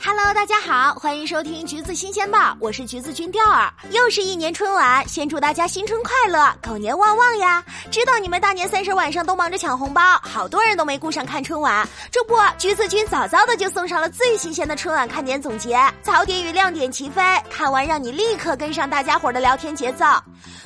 Hello，大家好，欢迎收听橘子新鲜报，我是橘子君钓儿。又是一年春晚，先祝大家新春快乐，狗年旺旺呀！知道你们大年三十晚上都忙着抢红包，好多人都没顾上看春晚。这不，橘子君早早的就送上了最新鲜的春晚看点总结，槽点与亮点齐飞，看完让你立刻跟上大家伙的聊天节奏。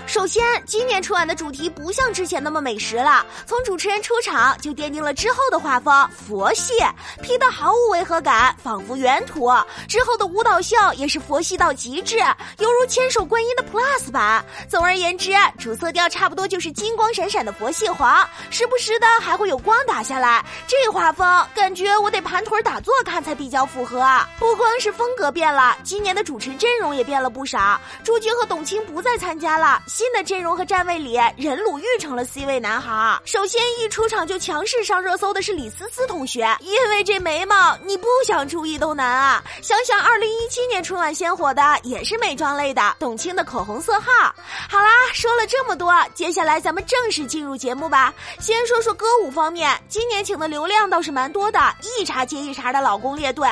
首先，今年春晚的主题不像之前那么美食了，从主持人出场就奠定了之后的画风，佛系，P 的毫无违和感，仿佛原图。之后的舞蹈秀也是佛系到极致，犹如千手观音的 Plus 版。总而言之，主色调差不多就是金光闪闪的佛系黄，时不时的还会有光打下来。这画风感觉我得盘腿打坐看才比较符合。不光是风格变了，今年的主持阵容也变了不少。朱军和董卿不再参加了。新的阵容和站位里，任鲁豫成了 C 位男孩。首先一出场就强势上热搜的是李思思同学，因为这眉毛，你不想注意都难啊！想想二零一七年春晚先火的也是美妆类的，董卿的口红色号。好啦，说了这么多，接下来咱们正式进入节目吧。先说说歌舞方面，今年请的流量倒是蛮多的，一茬接一茬的老公列队。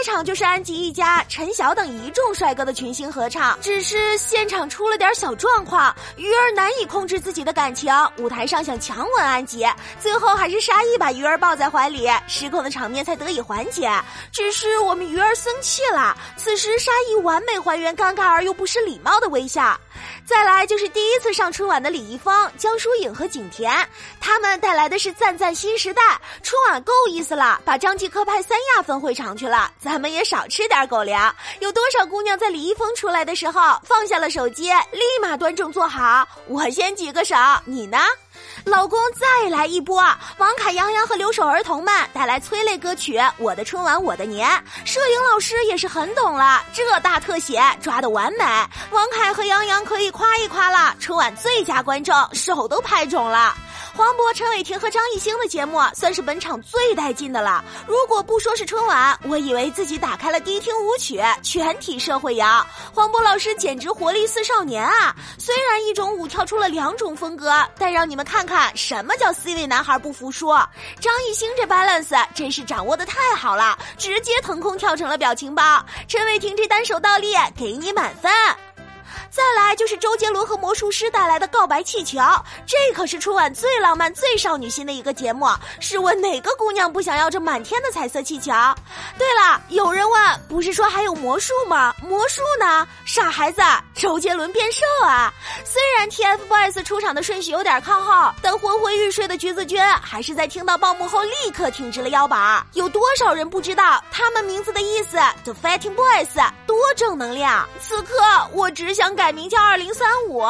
开场就是安吉一家、陈晓等一众帅哥的群星合唱，只是现场出了点小状况。鱼儿难以控制自己的感情，舞台上想强吻安吉，最后还是沙溢把鱼儿抱在怀里，失控的场面才得以缓解。只是我们鱼儿生气了，此时沙溢完美还原尴尬而又不失礼貌的微笑。再来就是第一次上春晚的李易峰、江疏影和景甜，他们带来的是赞赞新时代。春晚够意思了，把张继科派三亚分会场去了，咱们也少吃点狗粮。有多少姑娘在李易峰出来的时候放下了手机，立马端正坐好？我先举个手，你呢？老公再来一波！王凯、杨洋和留守儿童们带来催泪歌曲《我的春晚我的年》，摄影老师也是很懂了，这大特写抓的完美。王凯和杨洋可以夸一夸了，春晚最佳观众，手都拍肿了。黄渤、陈伟霆和张艺兴的节目算是本场最带劲的了。如果不说是春晚，我以为自己打开了迪厅舞曲，全体社会摇。黄渤老师简直活力似少年啊！虽然一种舞跳出了两种风格，但让你们看看什么叫 C 位男孩不服输。张艺兴这 balance 真是掌握的太好了，直接腾空跳成了表情包。陈伟霆这单手倒立，给你满分。再来就是周杰伦和魔术师带来的《告白气球》，这可是春晚最浪漫、最少女心的一个节目。试问哪个姑娘不想要这满天的彩色气球？对了，有人问，不是说还有魔术吗？魔术呢？傻孩子，周杰伦变瘦啊！虽然 TFBOYS 出场的顺序有点靠后，但昏昏欲睡的橘子君还是在听到报幕后立刻挺直了腰板。有多少人不知道他们名字的意思？The Fighting Boys，多正能量！此刻我只想。改名叫二零三五。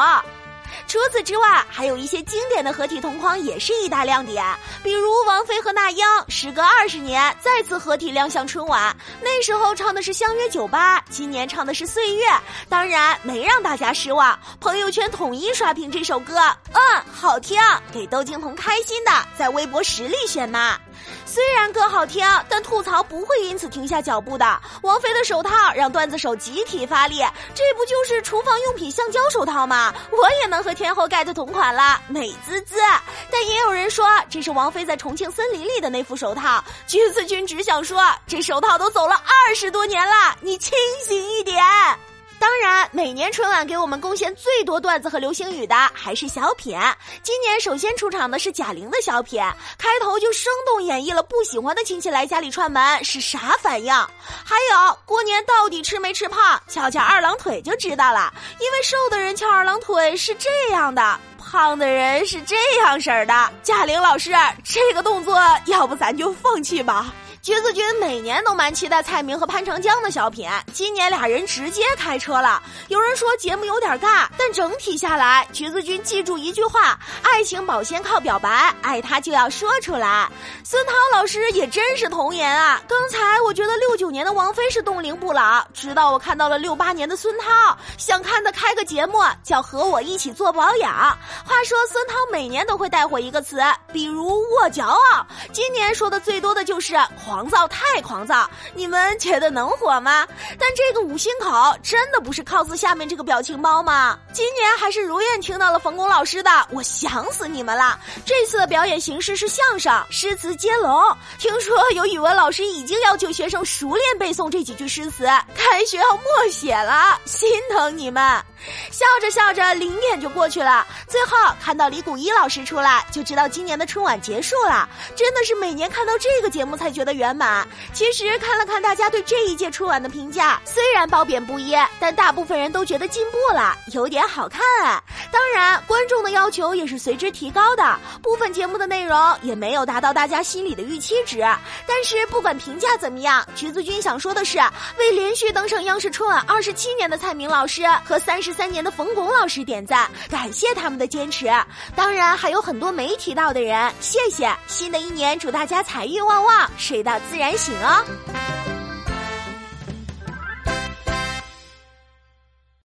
除此之外，还有一些经典的合体同框也是一大亮点，比如王菲和那英时隔二十年再次合体亮相春晚，那时候唱的是《相约九八》，今年唱的是《岁月》，当然没让大家失望，朋友圈统一刷屏这首歌，嗯，好听，给窦靖童开心的，在微博实力选骂。虽然歌好听，但吐槽不会因此停下脚步的。王菲的手套让段子手集体发力，这不就是厨房用品橡胶手套吗？我也能和天后盖的同款了，美滋滋。但也有人说这是王菲在重庆森林里的那副手套。橘子君只想说，这手套都走了二十多年了，你清醒。每年春晚给我们贡献最多段子和流行语的还是小品。今年首先出场的是贾玲的小品，开头就生动演绎了不喜欢的亲戚来家里串门是啥反应。还有过年到底吃没吃胖，翘翘二郎腿就知道了。因为瘦的人翘二郎腿是这样的，胖的人是这样式儿的。贾玲老师，这个动作要不咱就放弃吧。橘子君每年都蛮期待蔡明和潘长江的小品，今年俩人直接开车了。有人说节目有点尬，但整体下来，橘子君记住一句话：爱情保鲜靠表白，爱他就要说出来。孙涛老师也真是童颜啊！刚才我觉得六九年的王菲是冻龄不老，直到我看到了六八年的孙涛，想看他开个节目叫和我一起做保养。话说孙涛每年都会带火一个词，比如握骄傲，今年说的最多的就是。黄狂躁，太狂躁！你们觉得能火吗？但这个五星口真的不是 cos 下面这个表情包吗？今年还是如愿听到了冯巩老师的，我想死你们了！这次的表演形式是相声，诗词接龙。听说有语文老师已经要求学生熟练背诵这几句诗词，开学要默写了，心疼你们！笑着笑着，零点就过去了。最后看到李谷一老师出来，就知道今年的春晚结束了。真的是每年看到这个节目才觉得圆满。其实看了看大家对这一届春晚的评价，虽然褒贬不一，但大部分人都觉得进步了，有点好看。当然，观众的要求也是随之提高的，部分节目的内容也没有达到大家心里的预期值。但是不管评价怎么样，橘子君想说的是，为连续登上央视春晚二十七年的蔡明老师和三十。三年的冯巩老师点赞，感谢他们的坚持。当然还有很多没提到的人，谢谢。新的一年，祝大家财运旺旺，水要自然醒哦。